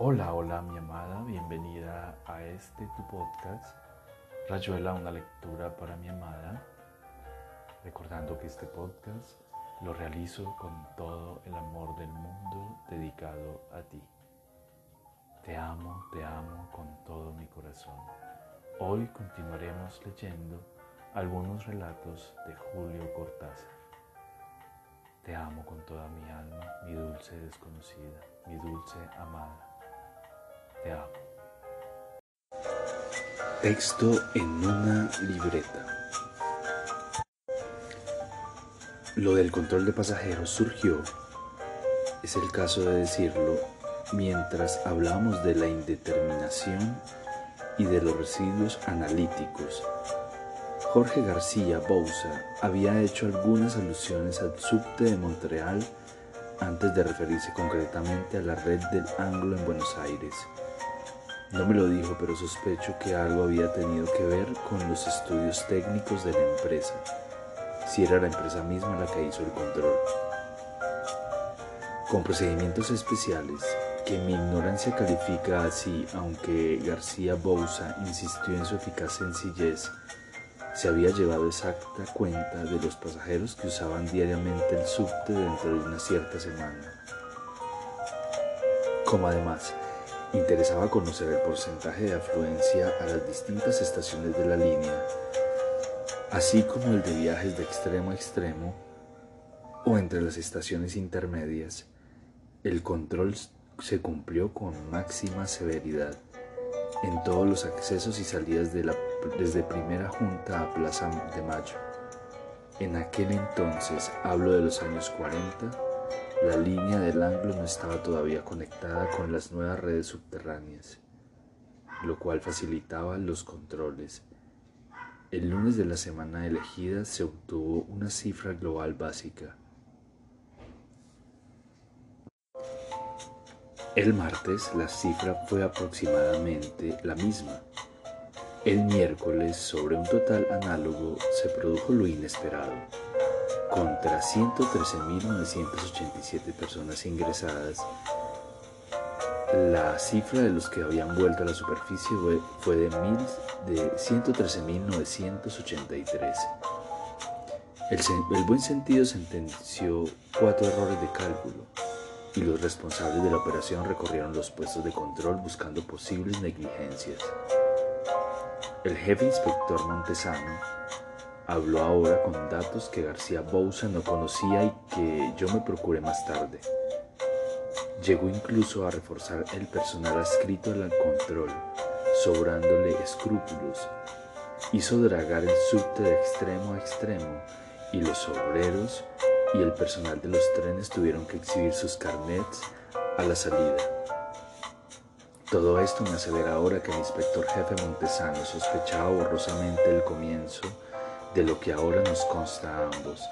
Hola, hola mi amada, bienvenida a este tu podcast, Rayuela, una lectura para mi amada. Recordando que este podcast lo realizo con todo el amor del mundo dedicado a ti. Te amo, te amo con todo mi corazón. Hoy continuaremos leyendo algunos relatos de Julio Cortázar. Te amo con toda mi alma, mi dulce desconocida, mi dulce amada. Texto en una libreta. Lo del control de pasajeros surgió, es el caso de decirlo, mientras hablamos de la indeterminación y de los residuos analíticos. Jorge García Bouza había hecho algunas alusiones al subte de Montreal antes de referirse concretamente a la red del Anglo en Buenos Aires. No me lo dijo, pero sospecho que algo había tenido que ver con los estudios técnicos de la empresa, si era la empresa misma la que hizo el control. Con procedimientos especiales, que mi ignorancia califica así, aunque García Bouza insistió en su eficaz sencillez, se había llevado exacta cuenta de los pasajeros que usaban diariamente el subte dentro de una cierta semana. Como además interesaba conocer el porcentaje de afluencia a las distintas estaciones de la línea, así como el de viajes de extremo a extremo o entre las estaciones intermedias, el control se cumplió con máxima severidad en todos los accesos y salidas de la, desde Primera Junta a Plaza de Mayo. En aquel entonces, hablo de los años 40, la línea del Anglo no estaba todavía conectada con las nuevas redes subterráneas, lo cual facilitaba los controles. El lunes de la semana elegida se obtuvo una cifra global básica. El martes la cifra fue aproximadamente la misma. El miércoles, sobre un total análogo, se produjo lo inesperado contra 113.987 personas ingresadas, la cifra de los que habían vuelto a la superficie fue de, de 113.983. El, el buen sentido sentenció cuatro errores de cálculo y los responsables de la operación recorrieron los puestos de control buscando posibles negligencias. El jefe inspector Montesano Habló ahora con datos que García Bouza no conocía y que yo me procuré más tarde. Llegó incluso a reforzar el personal adscrito al control, sobrándole escrúpulos. Hizo dragar el subte de extremo a extremo y los obreros y el personal de los trenes tuvieron que exhibir sus carnets a la salida. Todo esto me hace ver ahora que el inspector jefe Montesano sospechaba borrosamente el comienzo de lo que ahora nos consta a ambos.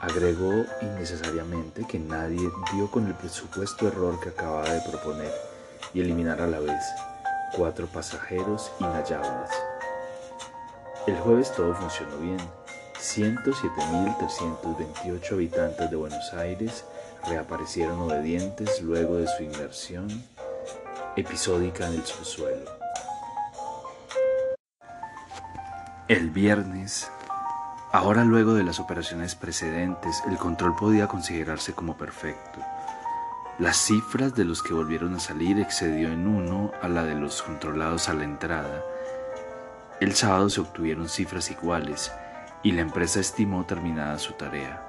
Agregó innecesariamente que nadie dio con el presupuesto error que acababa de proponer y eliminar a la vez cuatro pasajeros inhallables. El jueves todo funcionó bien. 107.328 habitantes de Buenos Aires reaparecieron obedientes luego de su inmersión episódica en el subsuelo. El viernes Ahora luego de las operaciones precedentes, el control podía considerarse como perfecto. Las cifras de los que volvieron a salir excedió en uno a la de los controlados a la entrada. El sábado se obtuvieron cifras iguales y la empresa estimó terminada su tarea.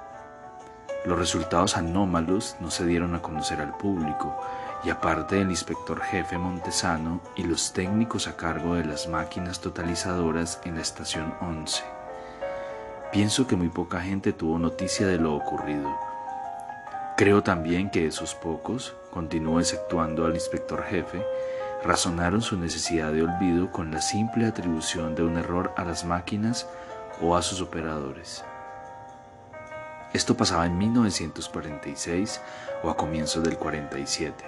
Los resultados anómalos no se dieron a conocer al público y aparte del inspector jefe Montesano y los técnicos a cargo de las máquinas totalizadoras en la estación 11. Pienso que muy poca gente tuvo noticia de lo ocurrido. Creo también que esos pocos, continuó exceptuando al inspector jefe, razonaron su necesidad de olvido con la simple atribución de un error a las máquinas o a sus operadores. Esto pasaba en 1946 o a comienzos del 47.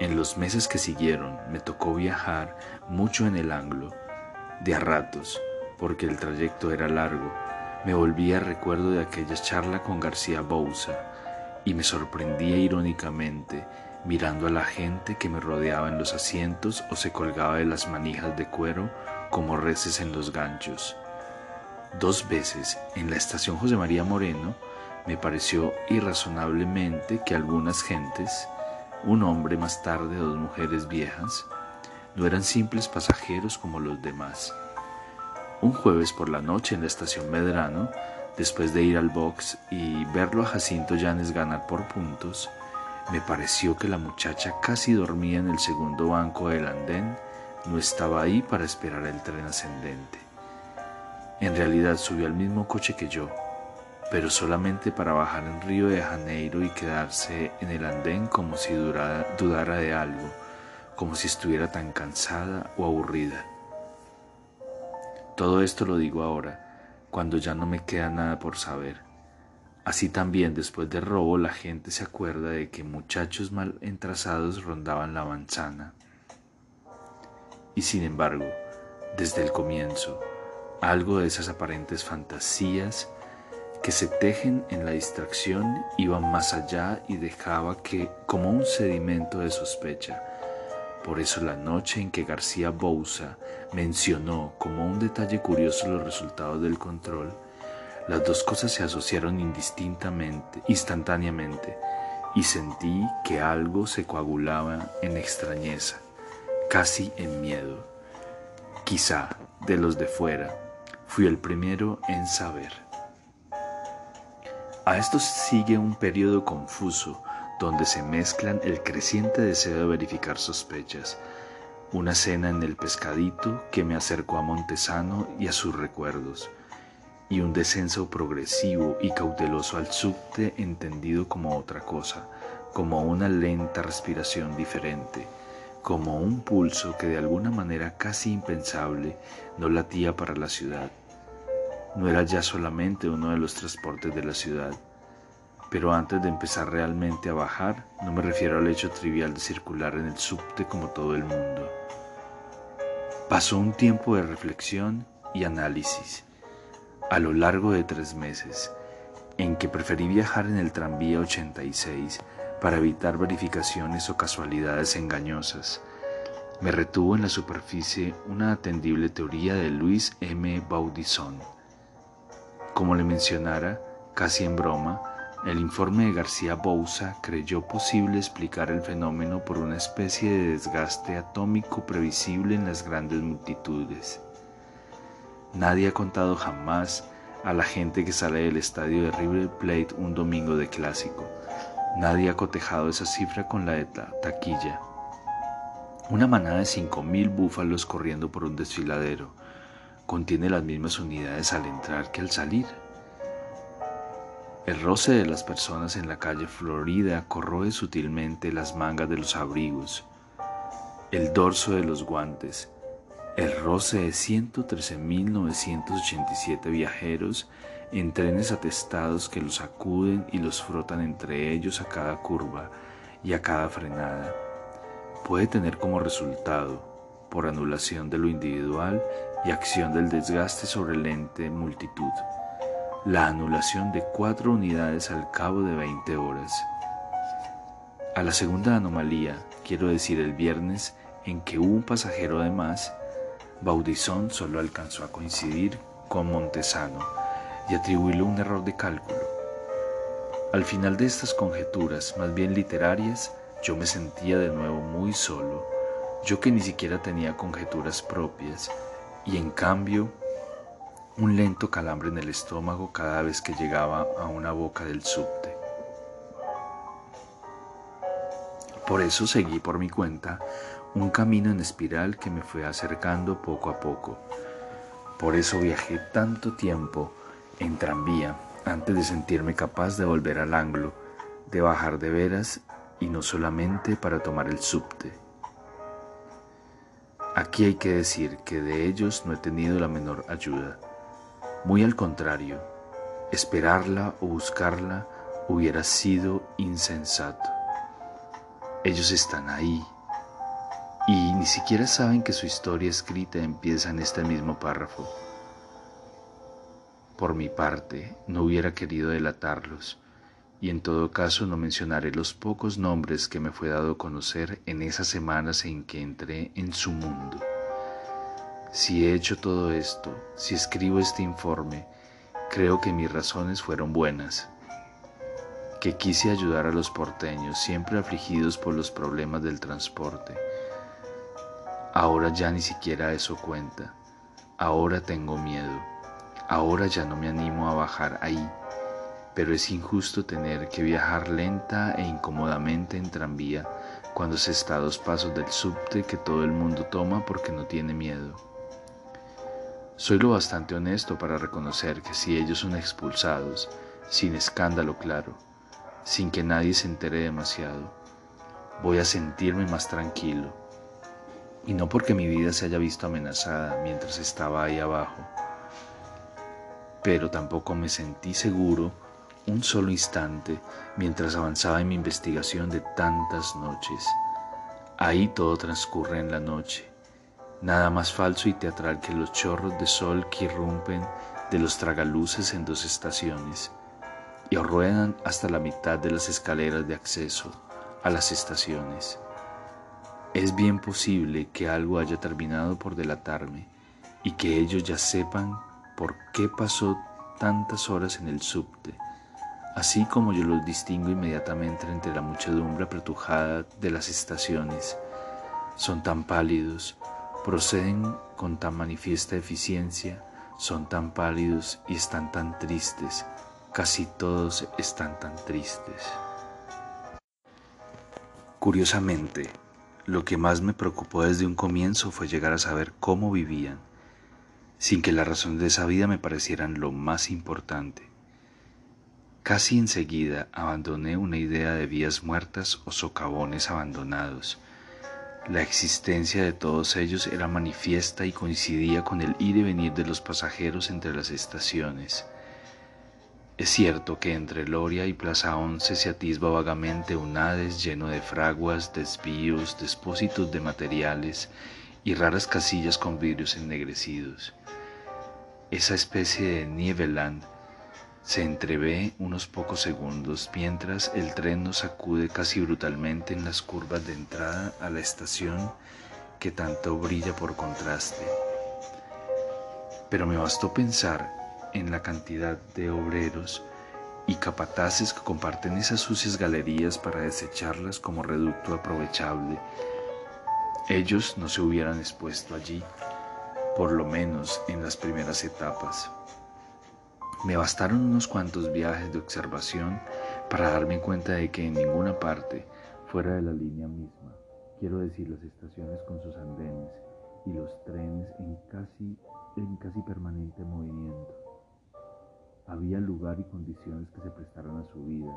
En los meses que siguieron me tocó viajar mucho en el ángulo, de a ratos, porque el trayecto era largo me volvía recuerdo de aquella charla con García Bouza y me sorprendía irónicamente mirando a la gente que me rodeaba en los asientos o se colgaba de las manijas de cuero como reces en los ganchos. Dos veces en la estación José María Moreno me pareció irrazonablemente que algunas gentes, un hombre más tarde dos mujeres viejas, no eran simples pasajeros como los demás. Un jueves por la noche en la estación Medrano, después de ir al box y verlo a Jacinto Llanes ganar por puntos, me pareció que la muchacha casi dormía en el segundo banco del andén no estaba ahí para esperar el tren ascendente. En realidad subió al mismo coche que yo, pero solamente para bajar en Río de Janeiro y quedarse en el andén como si dudara de algo, como si estuviera tan cansada o aburrida. Todo esto lo digo ahora, cuando ya no me queda nada por saber. Así también después del robo la gente se acuerda de que muchachos mal entrazados rondaban la manzana. Y sin embargo, desde el comienzo, algo de esas aparentes fantasías que se tejen en la distracción iban más allá y dejaba que como un sedimento de sospecha. Por eso la noche en que García Bouza mencionó como un detalle curioso los resultados del control, las dos cosas se asociaron indistintamente, instantáneamente, y sentí que algo se coagulaba en extrañeza, casi en miedo. Quizá de los de fuera, Fui el primero en saber. A esto sigue un periodo confuso donde se mezclan el creciente deseo de verificar sospechas, una cena en el pescadito que me acercó a Montesano y a sus recuerdos, y un descenso progresivo y cauteloso al subte entendido como otra cosa, como una lenta respiración diferente, como un pulso que de alguna manera casi impensable no latía para la ciudad, no era ya solamente uno de los transportes de la ciudad. Pero antes de empezar realmente a bajar, no me refiero al hecho trivial de circular en el subte como todo el mundo. Pasó un tiempo de reflexión y análisis, a lo largo de tres meses, en que preferí viajar en el tranvía 86 para evitar verificaciones o casualidades engañosas. Me retuvo en la superficie una atendible teoría de Luis M. Baudisson como le mencionara, casi en broma, el informe de García Bouza creyó posible explicar el fenómeno por una especie de desgaste atómico previsible en las grandes multitudes. Nadie ha contado jamás a la gente que sale del estadio de River Plate un domingo de clásico. Nadie ha cotejado esa cifra con la de taquilla. Una manada de cinco mil búfalos corriendo por un desfiladero contiene las mismas unidades al entrar que al salir. El roce de las personas en la calle Florida corroe sutilmente las mangas de los abrigos, el dorso de los guantes, el roce de 113.987 viajeros en trenes atestados que los acuden y los frotan entre ellos a cada curva y a cada frenada, puede tener como resultado, por anulación de lo individual y acción del desgaste sobre el ente multitud. La anulación de cuatro unidades al cabo de 20 horas. A la segunda anomalía, quiero decir el viernes, en que hubo un pasajero de más, Baudisson solo alcanzó a coincidir con Montesano y atribuirle un error de cálculo. Al final de estas conjeturas, más bien literarias, yo me sentía de nuevo muy solo, yo que ni siquiera tenía conjeturas propias, y en cambio un lento calambre en el estómago cada vez que llegaba a una boca del subte. Por eso seguí por mi cuenta un camino en espiral que me fue acercando poco a poco. Por eso viajé tanto tiempo en tranvía antes de sentirme capaz de volver al ángulo, de bajar de veras y no solamente para tomar el subte. Aquí hay que decir que de ellos no he tenido la menor ayuda. Muy al contrario, esperarla o buscarla hubiera sido insensato. Ellos están ahí y ni siquiera saben que su historia escrita empieza en este mismo párrafo. Por mi parte, no hubiera querido delatarlos y en todo caso no mencionaré los pocos nombres que me fue dado conocer en esas semanas en que entré en su mundo. Si he hecho todo esto, si escribo este informe, creo que mis razones fueron buenas, que quise ayudar a los porteños siempre afligidos por los problemas del transporte. Ahora ya ni siquiera eso cuenta, ahora tengo miedo, ahora ya no me animo a bajar ahí pero es injusto tener que viajar lenta e incómodamente en tranvía cuando se está a dos pasos del subte que todo el mundo toma porque no tiene miedo. Soy lo bastante honesto para reconocer que si ellos son expulsados, sin escándalo claro, sin que nadie se entere demasiado, voy a sentirme más tranquilo. Y no porque mi vida se haya visto amenazada mientras estaba ahí abajo, pero tampoco me sentí seguro un solo instante mientras avanzaba en mi investigación de tantas noches. Ahí todo transcurre en la noche, nada más falso y teatral que los chorros de sol que irrumpen de los tragaluces en dos estaciones y ruedan hasta la mitad de las escaleras de acceso a las estaciones. Es bien posible que algo haya terminado por delatarme y que ellos ya sepan por qué pasó tantas horas en el subte así como yo los distingo inmediatamente entre la muchedumbre apretujada de las estaciones. Son tan pálidos, proceden con tan manifiesta eficiencia, son tan pálidos y están tan tristes, casi todos están tan tristes. Curiosamente, lo que más me preocupó desde un comienzo fue llegar a saber cómo vivían, sin que la razón de esa vida me parecieran lo más importante. Casi enseguida abandoné una idea de vías muertas o socavones abandonados. La existencia de todos ellos era manifiesta y coincidía con el ir y venir de los pasajeros entre las estaciones. Es cierto que entre Loria y Plaza Once se atisba vagamente un Hades lleno de fraguas, desvíos, depósitos de materiales y raras casillas con vidrios ennegrecidos. Esa especie de Nieveland se entrevé unos pocos segundos mientras el tren nos sacude casi brutalmente en las curvas de entrada a la estación que tanto brilla por contraste. Pero me bastó pensar en la cantidad de obreros y capataces que comparten esas sucias galerías para desecharlas como reducto aprovechable. Ellos no se hubieran expuesto allí, por lo menos en las primeras etapas. Me bastaron unos cuantos viajes de observación para darme cuenta de que en ninguna parte, fuera de la línea misma, quiero decir las estaciones con sus andenes y los trenes en casi, en casi permanente movimiento, había lugar y condiciones que se prestaron a su vida.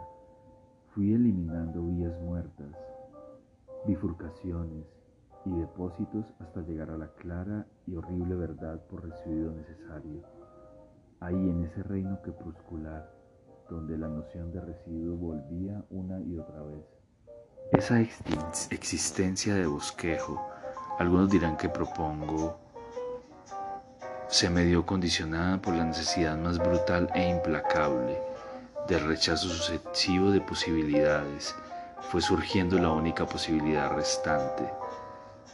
Fui eliminando vías muertas, bifurcaciones y depósitos hasta llegar a la clara y horrible verdad por recibido necesario ahí en ese reino crepuscular donde la noción de residuo volvía una y otra vez. Esa existencia de bosquejo, algunos dirán que propongo, se me dio condicionada por la necesidad más brutal e implacable del rechazo sucesivo de posibilidades. Fue surgiendo la única posibilidad restante.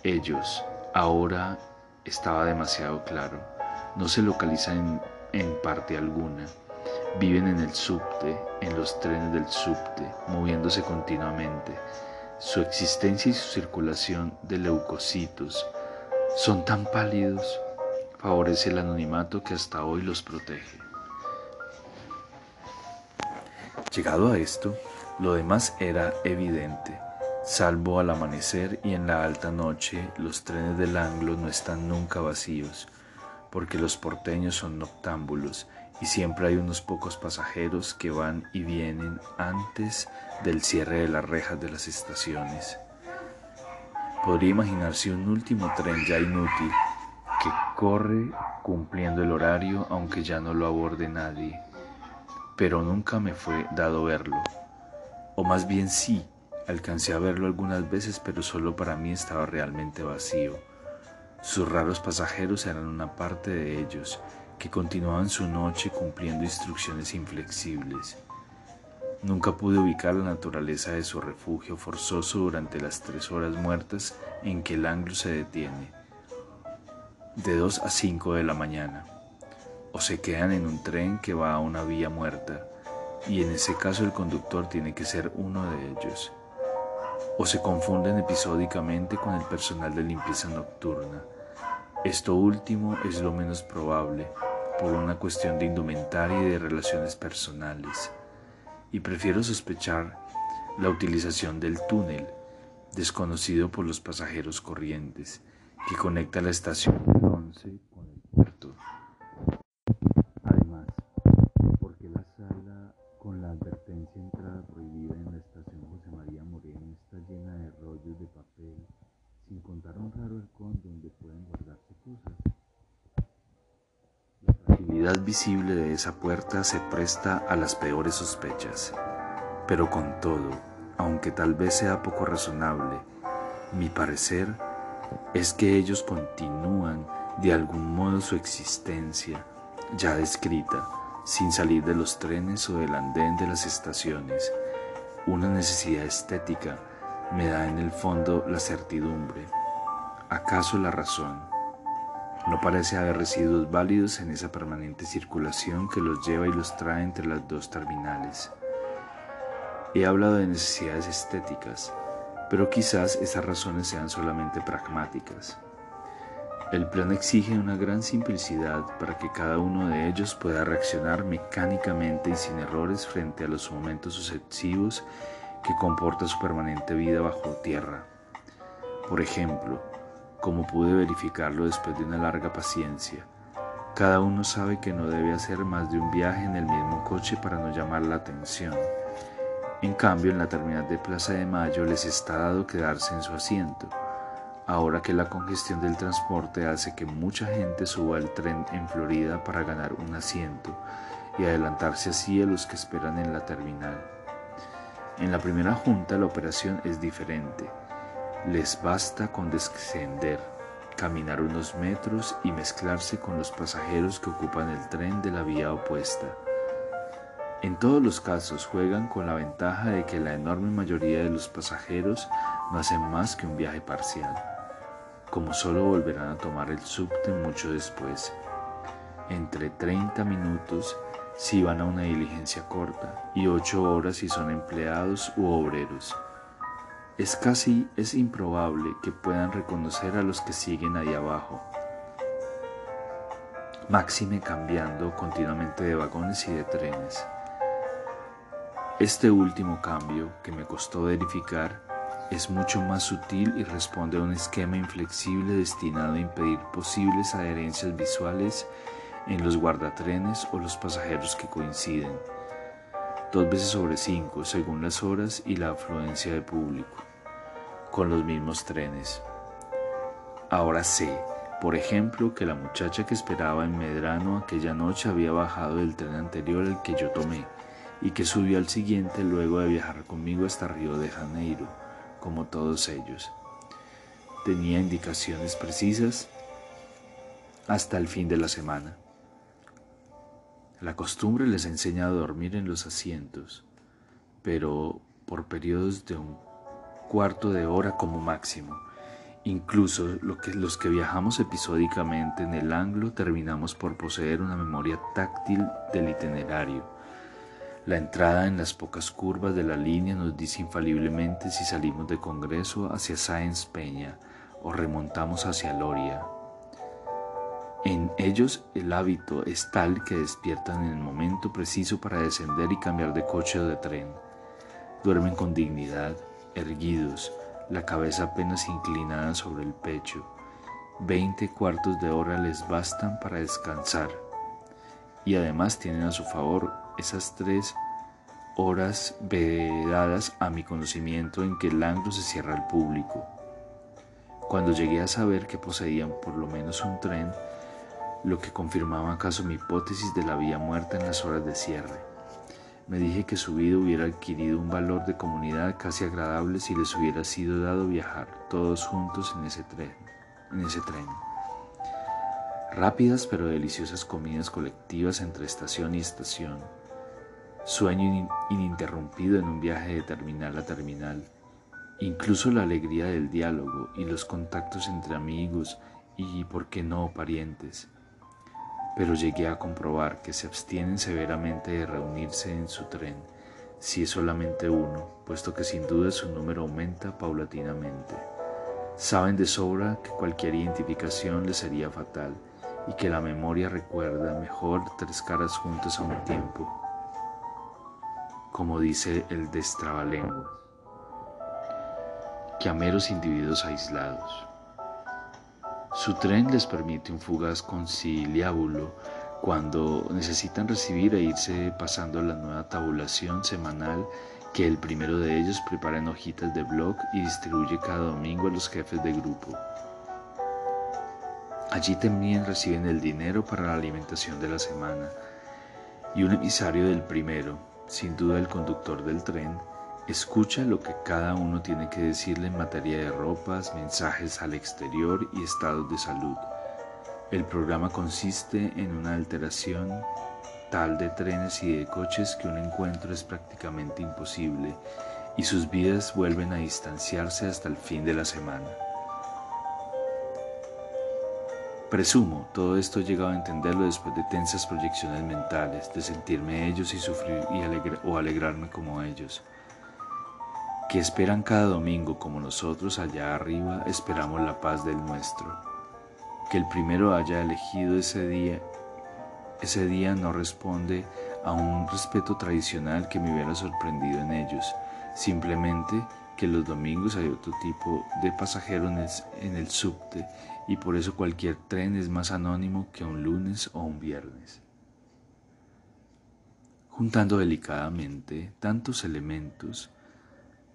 Ellos, ahora estaba demasiado claro, no se localizan en en parte alguna. Viven en el subte, en los trenes del subte, moviéndose continuamente. Su existencia y su circulación de leucocitos son tan pálidos, favorece el anonimato que hasta hoy los protege. Llegado a esto, lo demás era evidente. Salvo al amanecer y en la alta noche, los trenes del anglo no están nunca vacíos porque los porteños son noctámbulos y siempre hay unos pocos pasajeros que van y vienen antes del cierre de las rejas de las estaciones. Podría imaginarse un último tren ya inútil que corre cumpliendo el horario aunque ya no lo aborde nadie, pero nunca me fue dado verlo, o más bien sí, alcancé a verlo algunas veces pero solo para mí estaba realmente vacío sus raros pasajeros eran una parte de ellos, que continuaban su noche cumpliendo instrucciones inflexibles. Nunca pude ubicar la naturaleza de su refugio forzoso durante las tres horas muertas en que el anglo se detiene, de 2 a 5 de la mañana, o se quedan en un tren que va a una vía muerta, y en ese caso el conductor tiene que ser uno de ellos, o se confunden episódicamente con el personal de limpieza nocturna. Esto último es lo menos probable por una cuestión de indumentaria y de relaciones personales y prefiero sospechar la utilización del túnel, desconocido por los pasajeros corrientes, que conecta la estación 11 Fragilidad visible de esa puerta se presta a las peores sospechas. Pero con todo, aunque tal vez sea poco razonable, mi parecer es que ellos continúan de algún modo su existencia ya descrita, sin salir de los trenes o del andén de las estaciones. Una necesidad estética me da en el fondo la certidumbre. ¿Acaso la razón? No parece haber residuos válidos en esa permanente circulación que los lleva y los trae entre las dos terminales. He hablado de necesidades estéticas, pero quizás esas razones sean solamente pragmáticas. El plan exige una gran simplicidad para que cada uno de ellos pueda reaccionar mecánicamente y sin errores frente a los momentos sucesivos que comporta su permanente vida bajo tierra. Por ejemplo, como pude verificarlo después de una larga paciencia. Cada uno sabe que no debe hacer más de un viaje en el mismo coche para no llamar la atención. En cambio, en la terminal de Plaza de Mayo les está dado quedarse en su asiento, ahora que la congestión del transporte hace que mucha gente suba al tren en Florida para ganar un asiento y adelantarse así a los que esperan en la terminal. En la primera junta la operación es diferente. Les basta con descender, caminar unos metros y mezclarse con los pasajeros que ocupan el tren de la vía opuesta. En todos los casos juegan con la ventaja de que la enorme mayoría de los pasajeros no hacen más que un viaje parcial, como solo volverán a tomar el subte mucho después, entre 30 minutos si van a una diligencia corta y 8 horas si son empleados u obreros. Es casi, es improbable que puedan reconocer a los que siguen ahí abajo. Máxime cambiando continuamente de vagones y de trenes. Este último cambio, que me costó verificar, es mucho más sutil y responde a un esquema inflexible destinado a impedir posibles adherencias visuales en los guardatrenes o los pasajeros que coinciden, dos veces sobre cinco según las horas y la afluencia de público con los mismos trenes. Ahora sé, por ejemplo, que la muchacha que esperaba en Medrano aquella noche había bajado del tren anterior al que yo tomé y que subió al siguiente luego de viajar conmigo hasta Río de Janeiro, como todos ellos. Tenía indicaciones precisas hasta el fin de la semana. La costumbre les enseña a dormir en los asientos, pero por periodos de un cuarto de hora como máximo. Incluso los que viajamos episódicamente en el anglo terminamos por poseer una memoria táctil del itinerario. La entrada en las pocas curvas de la línea nos dice infaliblemente si salimos de Congreso hacia Sáenz Peña o remontamos hacia Loria. En ellos el hábito es tal que despiertan en el momento preciso para descender y cambiar de coche o de tren. Duermen con dignidad, erguidos, la cabeza apenas inclinada sobre el pecho. Veinte cuartos de hora les bastan para descansar. Y además tienen a su favor esas tres horas vedadas a mi conocimiento en que el anglo se cierra al público. Cuando llegué a saber que poseían por lo menos un tren, lo que confirmaba acaso mi hipótesis de la vía muerta en las horas de cierre. Me dije que su vida hubiera adquirido un valor de comunidad casi agradable si les hubiera sido dado viajar todos juntos en ese tren. En ese tren. Rápidas pero deliciosas comidas colectivas entre estación y estación. sueño ininterrumpido en un viaje de terminal a terminal, incluso la alegría del diálogo y los contactos entre amigos y, por qué no, parientes. Pero llegué a comprobar que se abstienen severamente de reunirse en su tren, si es solamente uno, puesto que sin duda su número aumenta paulatinamente. Saben de sobra que cualquier identificación les sería fatal y que la memoria recuerda mejor tres caras juntas a un tiempo, como dice el destrabalenguas, que a meros individuos aislados. Su tren les permite un fugaz conciliábulo cuando necesitan recibir e irse pasando la nueva tabulación semanal que el primero de ellos prepara en hojitas de blog y distribuye cada domingo a los jefes de grupo. Allí también reciben el dinero para la alimentación de la semana y un emisario del primero, sin duda el conductor del tren, escucha lo que cada uno tiene que decirle en materia de ropas, mensajes al exterior y estados de salud. El programa consiste en una alteración tal de trenes y de coches que un encuentro es prácticamente imposible y sus vidas vuelven a distanciarse hasta el fin de la semana. Presumo, todo esto he llegado a entenderlo después de tensas proyecciones mentales, de sentirme ellos y sufrir y o alegrarme como ellos, que esperan cada domingo como nosotros allá arriba esperamos la paz del nuestro que el primero haya elegido ese día, ese día no responde a un respeto tradicional que me hubiera sorprendido en ellos, simplemente que los domingos hay otro tipo de pasajero en el, en el subte y por eso cualquier tren es más anónimo que un lunes o un viernes. Juntando delicadamente tantos elementos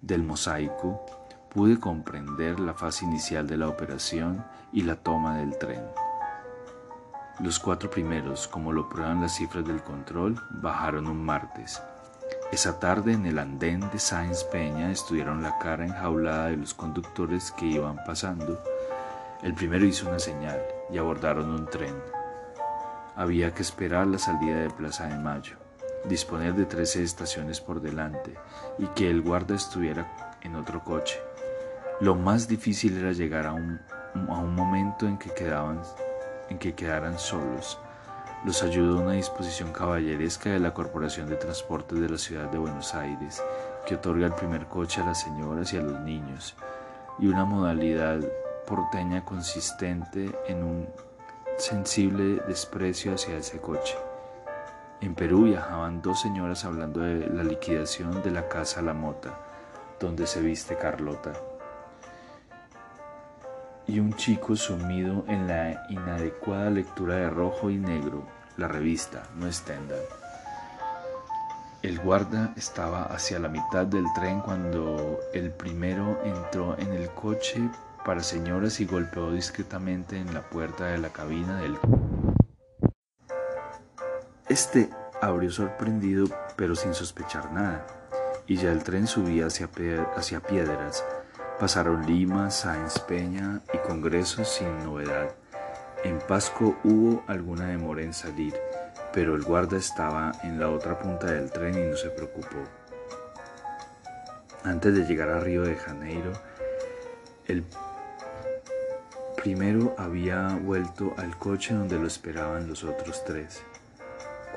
del mosaico, pude comprender la fase inicial de la operación y la toma del tren. Los cuatro primeros, como lo prueban las cifras del control, bajaron un martes. Esa tarde en el andén de Sáenz Peña estudiaron la cara enjaulada de los conductores que iban pasando. El primero hizo una señal y abordaron un tren. Había que esperar la salida de Plaza de Mayo, disponer de trece estaciones por delante y que el guarda estuviera en otro coche. Lo más difícil era llegar a un, a un momento en que, quedaban, en que quedaran solos. Los ayudó una disposición caballeresca de la Corporación de Transportes de la Ciudad de Buenos Aires, que otorga el primer coche a las señoras y a los niños, y una modalidad porteña consistente en un sensible desprecio hacia ese coche. En Perú viajaban dos señoras hablando de la liquidación de la casa La Mota, donde se viste Carlota y un chico sumido en la inadecuada lectura de rojo y negro, la revista, no Stendhal. El guarda estaba hacia la mitad del tren cuando el primero entró en el coche para señoras y golpeó discretamente en la puerta de la cabina del... Este abrió sorprendido pero sin sospechar nada, y ya el tren subía hacia, piedras Pasaron Lima, Sáenz Peña y Congresos sin novedad. En Pasco hubo alguna demora en salir, pero el guarda estaba en la otra punta del tren y no se preocupó. Antes de llegar a Río de Janeiro, el primero había vuelto al coche donde lo esperaban los otros tres.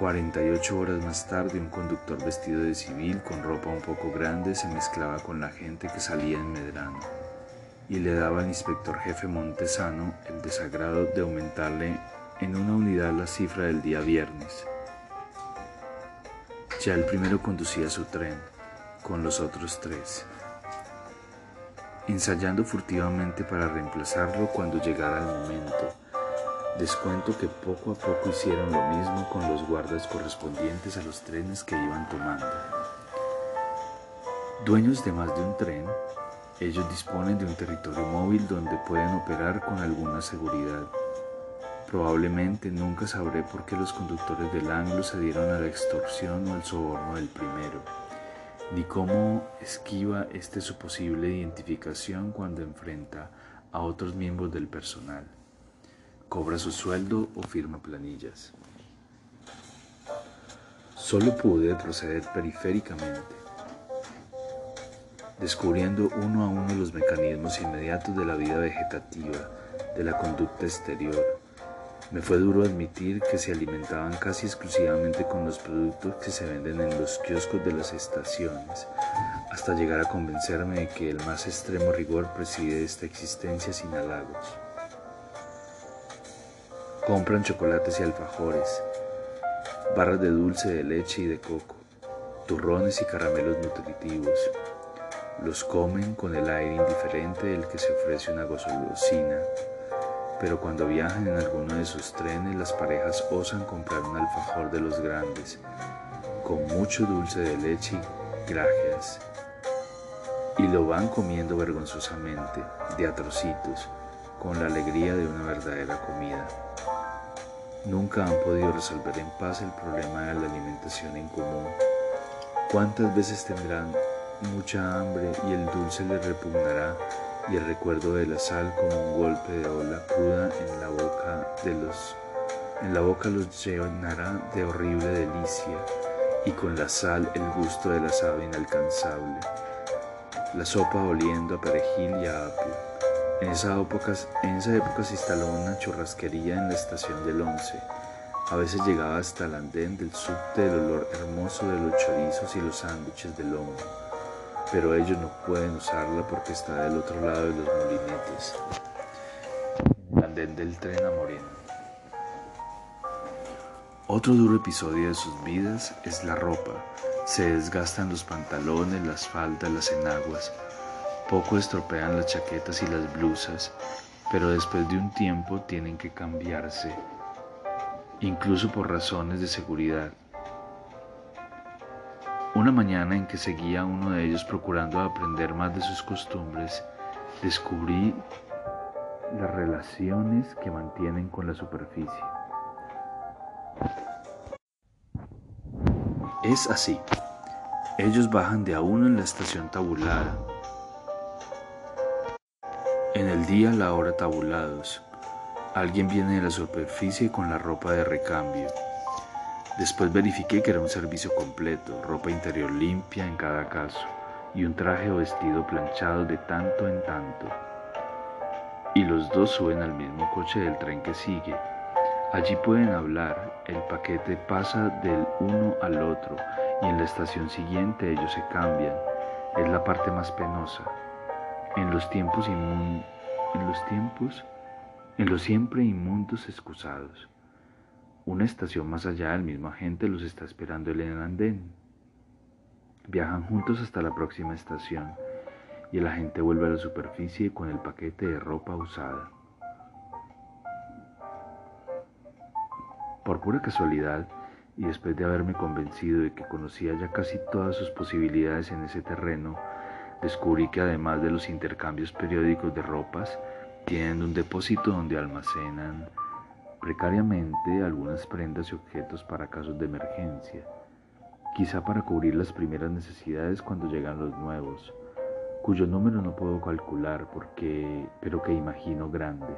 48 horas más tarde, un conductor vestido de civil con ropa un poco grande se mezclaba con la gente que salía en Medrano y le daba al inspector jefe Montesano el desagrado de aumentarle en una unidad la cifra del día viernes. Ya el primero conducía su tren con los otros tres, ensayando furtivamente para reemplazarlo cuando llegara el momento Descuento que poco a poco hicieron lo mismo con los guardas correspondientes a los trenes que iban tomando. Dueños de más de un tren, ellos disponen de un territorio móvil donde pueden operar con alguna seguridad. Probablemente nunca sabré por qué los conductores del Anglo se dieron a la extorsión o al soborno del primero, ni cómo esquiva este su posible identificación cuando enfrenta a otros miembros del personal cobra su sueldo o firma planillas. Solo pude proceder periféricamente, descubriendo uno a uno los mecanismos inmediatos de la vida vegetativa, de la conducta exterior. Me fue duro admitir que se alimentaban casi exclusivamente con los productos que se venden en los kioscos de las estaciones, hasta llegar a convencerme de que el más extremo rigor preside esta existencia sin halagos. Compran chocolates y alfajores, barras de dulce de leche y de coco, turrones y caramelos nutritivos. Los comen con el aire indiferente del que se ofrece una golosina, pero cuando viajan en alguno de sus trenes las parejas osan comprar un alfajor de los grandes, con mucho dulce de leche y gracias, y lo van comiendo vergonzosamente, de a trocitos, con la alegría de una verdadera comida. Nunca han podido resolver en paz el problema de la alimentación en común. ¿Cuántas veces tendrán mucha hambre y el dulce les repugnará y el recuerdo de la sal como un golpe de ola cruda en la boca de los en la boca los llenará de horrible delicia y con la sal el gusto del asado inalcanzable. La sopa oliendo a perejil y a apio en esa, época, en esa época se instaló una churrasquería en la estación del 11. A veces llegaba hasta el andén del subte el olor hermoso de los chorizos y los sándwiches de lomo, pero ellos no pueden usarla porque está del otro lado de los molinetes, andén del tren a Moreno. Otro duro episodio de sus vidas es la ropa. Se desgastan los pantalones, las faldas, las enaguas, poco estropean las chaquetas y las blusas, pero después de un tiempo tienen que cambiarse, incluso por razones de seguridad. Una mañana en que seguía uno de ellos procurando aprender más de sus costumbres, descubrí las relaciones que mantienen con la superficie. Es así. Ellos bajan de a uno en la estación tabulada, día la hora tabulados. Alguien viene de la superficie con la ropa de recambio. Después verifiqué que era un servicio completo, ropa interior limpia en cada caso y un traje o vestido planchado de tanto en tanto. Y los dos suben al mismo coche del tren que sigue. Allí pueden hablar, el paquete pasa del uno al otro y en la estación siguiente ellos se cambian. Es la parte más penosa en los tiempos en los tiempos, en los siempre inmundos excusados. Una estación más allá, el mismo agente los está esperando en el andén. Viajan juntos hasta la próxima estación y el agente vuelve a la superficie con el paquete de ropa usada. Por pura casualidad, y después de haberme convencido de que conocía ya casi todas sus posibilidades en ese terreno, descubrí que además de los intercambios periódicos de ropas, tienen un depósito donde almacenan precariamente algunas prendas y objetos para casos de emergencia, quizá para cubrir las primeras necesidades cuando llegan los nuevos, cuyo número no puedo calcular porque, pero que imagino grande.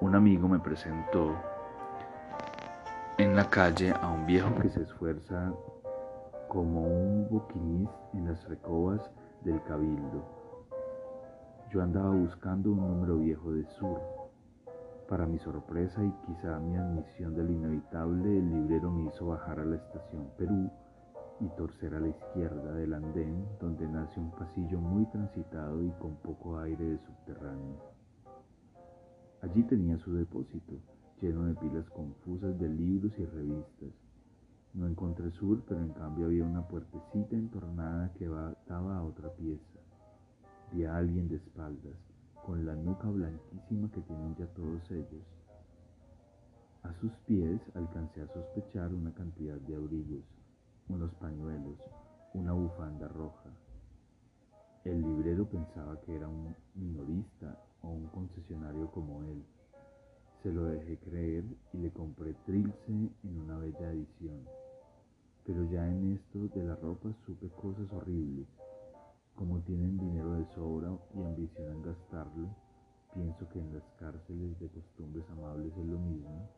Un amigo me presentó en la calle a un viejo que se esfuerza como un boquinís en las recobas del cabildo. Yo andaba buscando un número viejo de sur. Para mi sorpresa y quizá mi admisión del inevitable, el librero me hizo bajar a la estación Perú y torcer a la izquierda del andén donde nace un pasillo muy transitado y con poco aire de subterráneo. Allí tenía su depósito, lleno de pilas confusas de libros y revistas. No encontré sur, pero en cambio había una puertecita entornada que daba a otra pieza. Vi a alguien de espaldas, con la nuca blanquísima que tienen ya todos ellos. A sus pies alcancé a sospechar una cantidad de abrigos, unos pañuelos, una bufanda roja. El librero pensaba que era un minorista o un concesionario como él. Se lo dejé creer y le compré Trilce en una bella edición. Pero ya en esto de la ropa supe cosas horribles. Como tienen dinero de sobra y ambicionan gastarlo, pienso que en las cárceles de costumbres amables es lo mismo.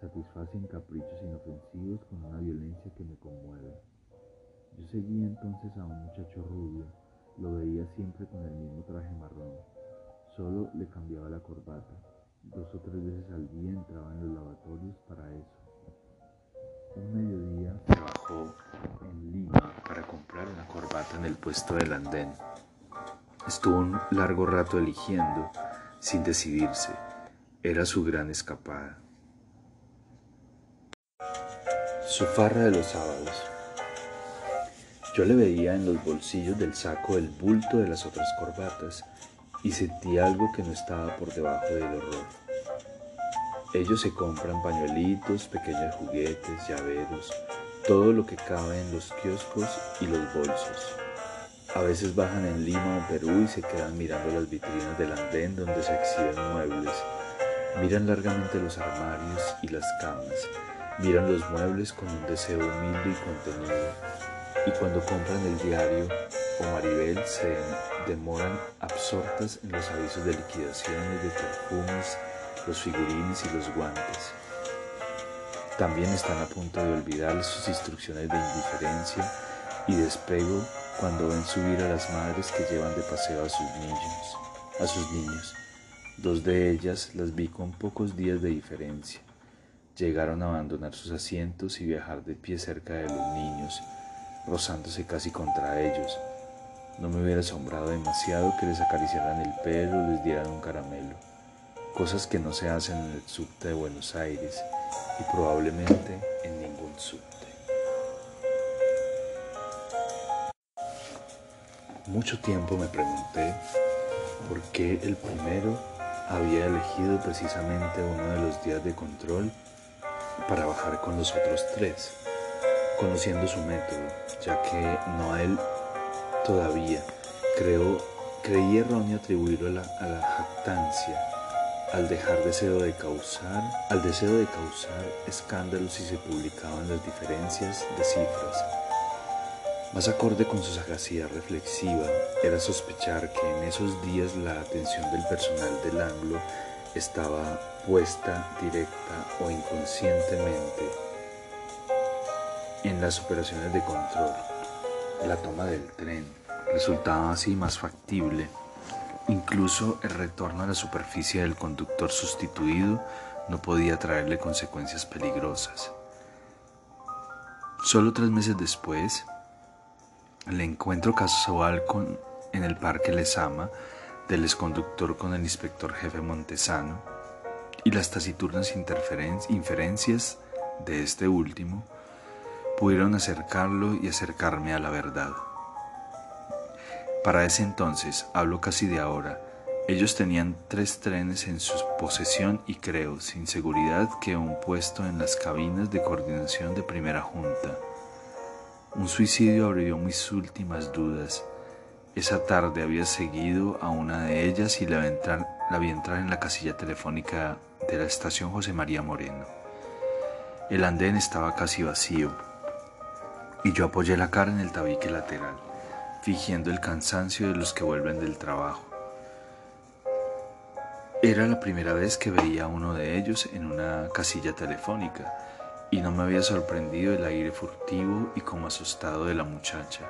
satisfacen caprichos inofensivos con una violencia que me conmueve. Yo seguía entonces a un muchacho rubio, lo veía siempre con el mismo traje marrón, solo le cambiaba la corbata. Dos o tres veces al día entraba en los lavatorios para eso. Un mediodía trabajó en Lima para comprar una corbata en el puesto del andén. Estuvo un largo rato eligiendo, sin decidirse. Era su gran escapada. Su farra de los sábados. Yo le veía en los bolsillos del saco el bulto de las otras corbatas y sentí algo que no estaba por debajo del horror. Ellos se compran pañuelitos, pequeños juguetes, llaveros, todo lo que cabe en los kioscos y los bolsos. A veces bajan en Lima o Perú y se quedan mirando las vitrinas del andén donde se exhiben muebles. Miran largamente los armarios y las camas. Miran los muebles con un deseo humilde y contenido. Y cuando compran el diario o Maribel se demoran absortas en los avisos de liquidaciones de perfumes, los figurines y los guantes. También están a punto de olvidar sus instrucciones de indiferencia y despego cuando ven subir a las madres que llevan de paseo a sus niños, a sus niños. Dos de ellas las vi con pocos días de diferencia. Llegaron a abandonar sus asientos y viajar de pie cerca de los niños, rozándose casi contra ellos. No me hubiera asombrado demasiado que les acariciaran el pelo, les dieran un caramelo, cosas que no se hacen en el subte de Buenos Aires y probablemente en ningún subte. Mucho tiempo me pregunté por qué el primero había elegido precisamente uno de los días de control para bajar con los otros tres, conociendo su método, ya que Noel todavía creo, creí erróneo atribuirlo a la, a la jactancia, al dejar deseo de causar, al deseo de causar escándalos si se publicaban las diferencias de cifras más acorde con su sagacidad reflexiva era sospechar que en esos días la atención del personal del ángulo estaba puesta directa o inconscientemente en las operaciones de control. La toma del tren resultaba así más factible. Incluso el retorno a la superficie del conductor sustituido no podía traerle consecuencias peligrosas. Solo tres meses después, el encuentro casual con, en el Parque Lesama del exconductor con el inspector jefe Montesano y las taciturnas inferencias de este último pudieron acercarlo y acercarme a la verdad. Para ese entonces, hablo casi de ahora, ellos tenían tres trenes en su posesión y creo, sin seguridad, que un puesto en las cabinas de coordinación de primera junta. Un suicidio abrió mis últimas dudas. Esa tarde había seguido a una de ellas y la vi entrar, en la casilla telefónica de la estación José María Moreno. El andén estaba casi vacío y yo apoyé la cara en el tabique lateral, fingiendo el cansancio de los que vuelven del trabajo. Era la primera vez que veía a uno de ellos en una casilla telefónica y no me había sorprendido el aire furtivo y como asustado de la muchacha.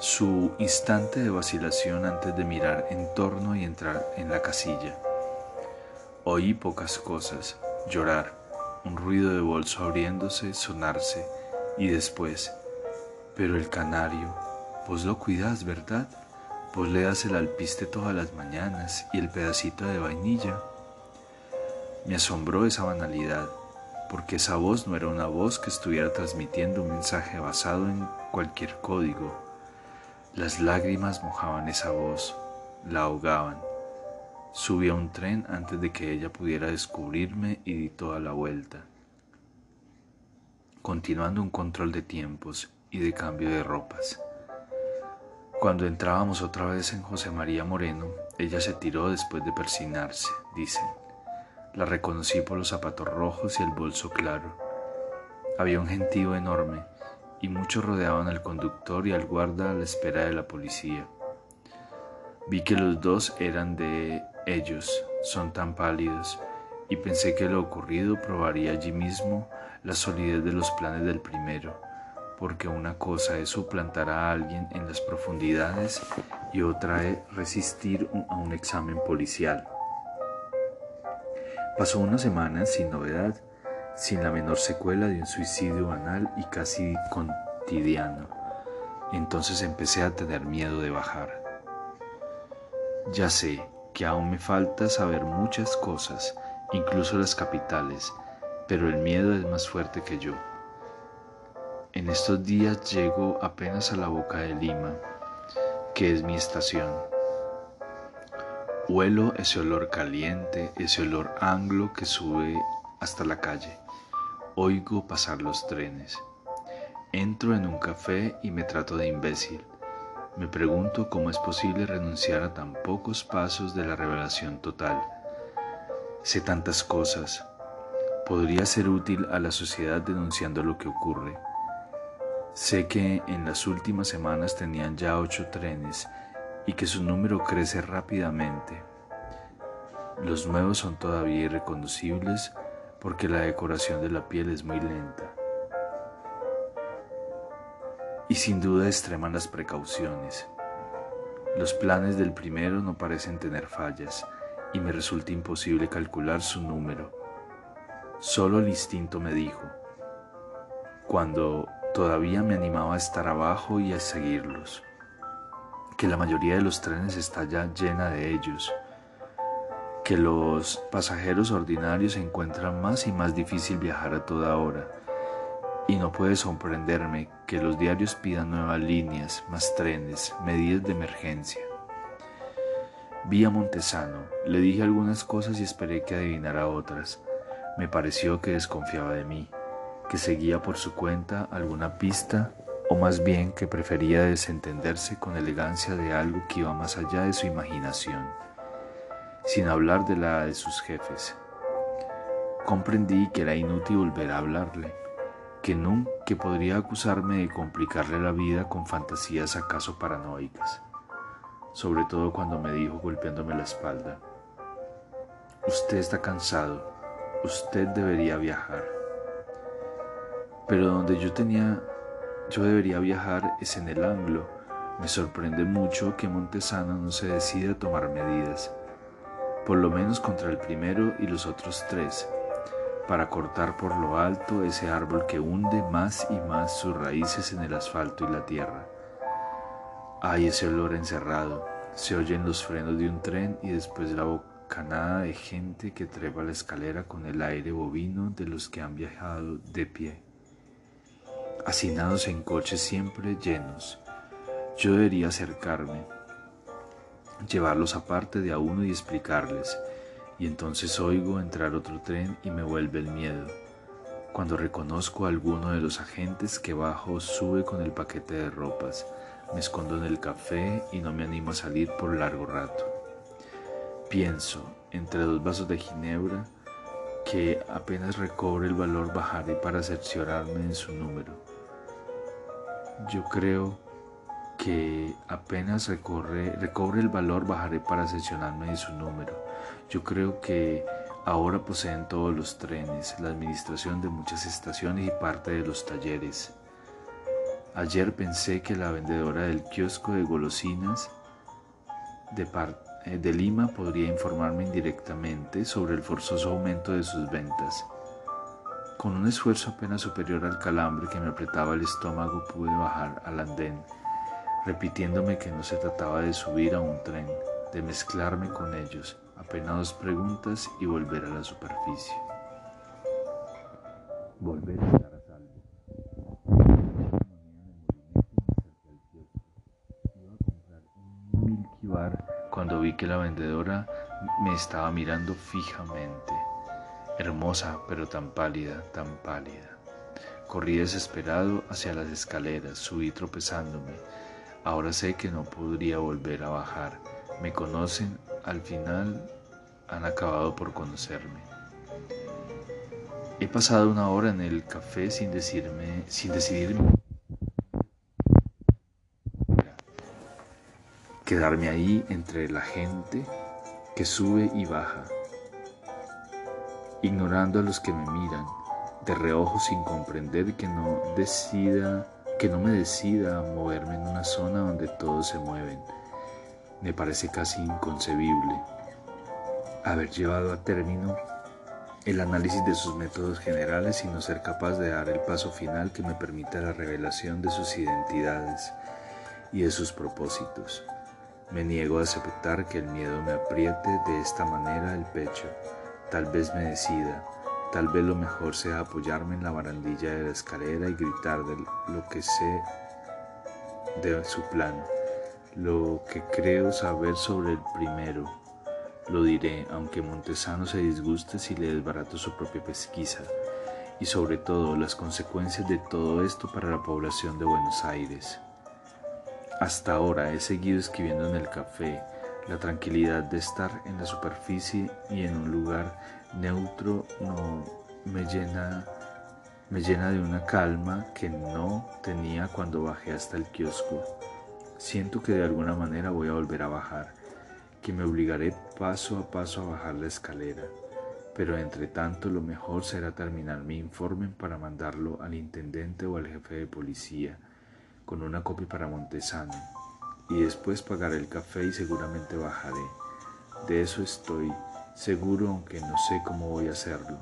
Su instante de vacilación antes de mirar en torno y entrar en la casilla. Oí pocas cosas, llorar, un ruido de bolso abriéndose, sonarse y después, pero el canario, vos lo cuidas, ¿verdad? Vos le das el alpiste todas las mañanas y el pedacito de vainilla. Me asombró esa banalidad porque esa voz no era una voz que estuviera transmitiendo un mensaje basado en cualquier código. Las lágrimas mojaban esa voz, la ahogaban. Subí a un tren antes de que ella pudiera descubrirme y di toda la vuelta. Continuando un control de tiempos y de cambio de ropas. Cuando entrábamos otra vez en José María Moreno, ella se tiró después de persignarse, dicen. La reconocí por los zapatos rojos y el bolso claro. Había un gentío enorme y muchos rodeaban al conductor y al guarda a la espera de la policía. Vi que los dos eran de ellos, son tan pálidos, y pensé que lo ocurrido probaría allí mismo la solidez de los planes del primero, porque una cosa es suplantar a alguien en las profundidades y otra es resistir a un examen policial. Pasó una semana sin novedad, sin la menor secuela de un suicidio banal y casi cotidiano. Entonces empecé a tener miedo de bajar. Ya sé que aún me falta saber muchas cosas, incluso las capitales, pero el miedo es más fuerte que yo. En estos días llego apenas a la boca de Lima, que es mi estación. Huelo ese olor caliente, ese olor anglo que sube hasta la calle. Oigo pasar los trenes. Entro en un café y me trato de imbécil. Me pregunto cómo es posible renunciar a tan pocos pasos de la revelación total. Sé tantas cosas. Podría ser útil a la sociedad denunciando lo que ocurre. Sé que en las últimas semanas tenían ya ocho trenes y que su número crece rápidamente. Los nuevos son todavía irreconocibles porque la decoración de la piel es muy lenta y sin duda extreman las precauciones. Los planes del primero no parecen tener fallas y me resulta imposible calcular su número. Solo el instinto me dijo, cuando todavía me animaba a estar abajo y a seguirlos, que la mayoría de los trenes está ya llena de ellos, que los pasajeros ordinarios encuentran más y más difícil viajar a toda hora y no puede sorprenderme que los diarios pidan nuevas líneas, más trenes, medidas de emergencia. Vi a Montesano, le dije algunas cosas y esperé que adivinara otras. Me pareció que desconfiaba de mí, que seguía por su cuenta alguna pista o más bien que prefería desentenderse con elegancia de algo que iba más allá de su imaginación, sin hablar de la de sus jefes. Comprendí que era inútil volver a hablarle que nunca podría acusarme de complicarle la vida con fantasías acaso paranoicas, sobre todo cuando me dijo golpeándome la espalda, usted está cansado, usted debería viajar. Pero donde yo tenía, yo debería viajar es en el ángulo. Me sorprende mucho que Montesano no se decida a tomar medidas, por lo menos contra el primero y los otros tres, para cortar por lo alto ese árbol que hunde más y más sus raíces en el asfalto y la tierra. Hay ese olor encerrado, se oyen los frenos de un tren y después la bocanada de gente que trepa la escalera con el aire bovino de los que han viajado de pie. Hacinados en coches siempre llenos, yo debería acercarme, llevarlos aparte de a uno y explicarles y entonces oigo entrar otro tren y me vuelve el miedo. Cuando reconozco a alguno de los agentes que bajo sube con el paquete de ropas, me escondo en el café y no me animo a salir por largo rato. Pienso, entre dos vasos de ginebra, que apenas recobre el valor bajaré para cerciorarme en su número. Yo creo que apenas recorre, recobre el valor bajaré para sesionarme de su número. Yo creo que ahora poseen todos los trenes, la administración de muchas estaciones y parte de los talleres. Ayer pensé que la vendedora del kiosco de golosinas de, eh, de Lima podría informarme indirectamente sobre el forzoso aumento de sus ventas. Con un esfuerzo apenas superior al calambre que me apretaba el estómago pude bajar al andén repitiéndome que no se trataba de subir a un tren, de mezclarme con ellos, apenas dos preguntas y volver a la superficie. Volver a estar a salvo. Iba a comprar un Milky Bar cuando vi que la vendedora me estaba mirando fijamente, hermosa pero tan pálida, tan pálida. Corrí desesperado hacia las escaleras, subí tropezándome, Ahora sé que no podría volver a bajar. Me conocen, al final han acabado por conocerme. He pasado una hora en el café sin decirme, sin decidirme. Quedarme ahí entre la gente que sube y baja. Ignorando a los que me miran, de reojo sin comprender que no decida, que no me decida a moverme en una zona donde todos se mueven. Me parece casi inconcebible haber llevado a término el análisis de sus métodos generales y no ser capaz de dar el paso final que me permita la revelación de sus identidades y de sus propósitos. Me niego a aceptar que el miedo me apriete de esta manera el pecho. Tal vez me decida, tal vez lo mejor sea apoyarme en la barandilla de la escalera y gritar de lo que sé de su plan, lo que creo saber sobre el primero. Lo diré, aunque Montesano se disguste si le desbarato su propia pesquisa, y sobre todo las consecuencias de todo esto para la población de Buenos Aires. Hasta ahora he seguido escribiendo en el café, la tranquilidad de estar en la superficie y en un lugar neutro no me llena me llena de una calma que no tenía cuando bajé hasta el kiosco. Siento que de alguna manera voy a volver a bajar, que me obligaré paso a paso a bajar la escalera, pero entre tanto lo mejor será terminar mi informe para mandarlo al intendente o al jefe de policía con una copia para Montesano y después pagaré el café y seguramente bajaré. De eso estoy seguro aunque no sé cómo voy a hacerlo.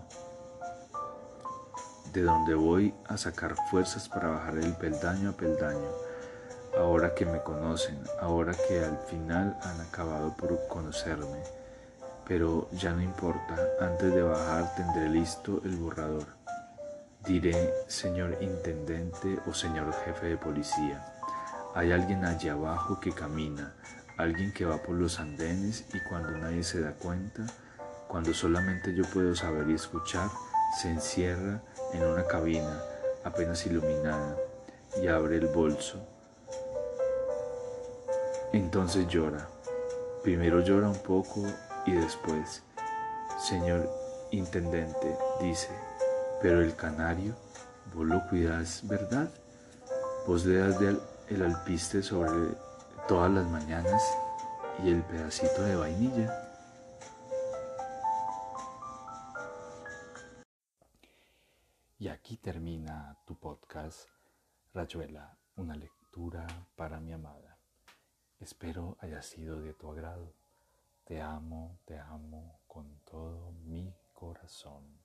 De dónde voy a sacar fuerzas para bajar el peldaño a peldaño, ahora que me conocen, ahora que al final han acabado por conocerme. Pero ya no importa, antes de bajar tendré listo el borrador. Diré, señor intendente o señor jefe de policía, hay alguien allá abajo que camina, alguien que va por los andenes y cuando nadie se da cuenta, cuando solamente yo puedo saber y escuchar, se encierra en una cabina apenas iluminada y abre el bolso. Entonces llora. Primero llora un poco y después, señor intendente, dice, pero el canario, vos lo cuidas, ¿verdad? Vos le das el alpiste sobre todas las mañanas y el pedacito de vainilla. Y aquí termina tu podcast, Rayuela, una lectura para mi amada. Espero haya sido de tu agrado. Te amo, te amo con todo mi corazón.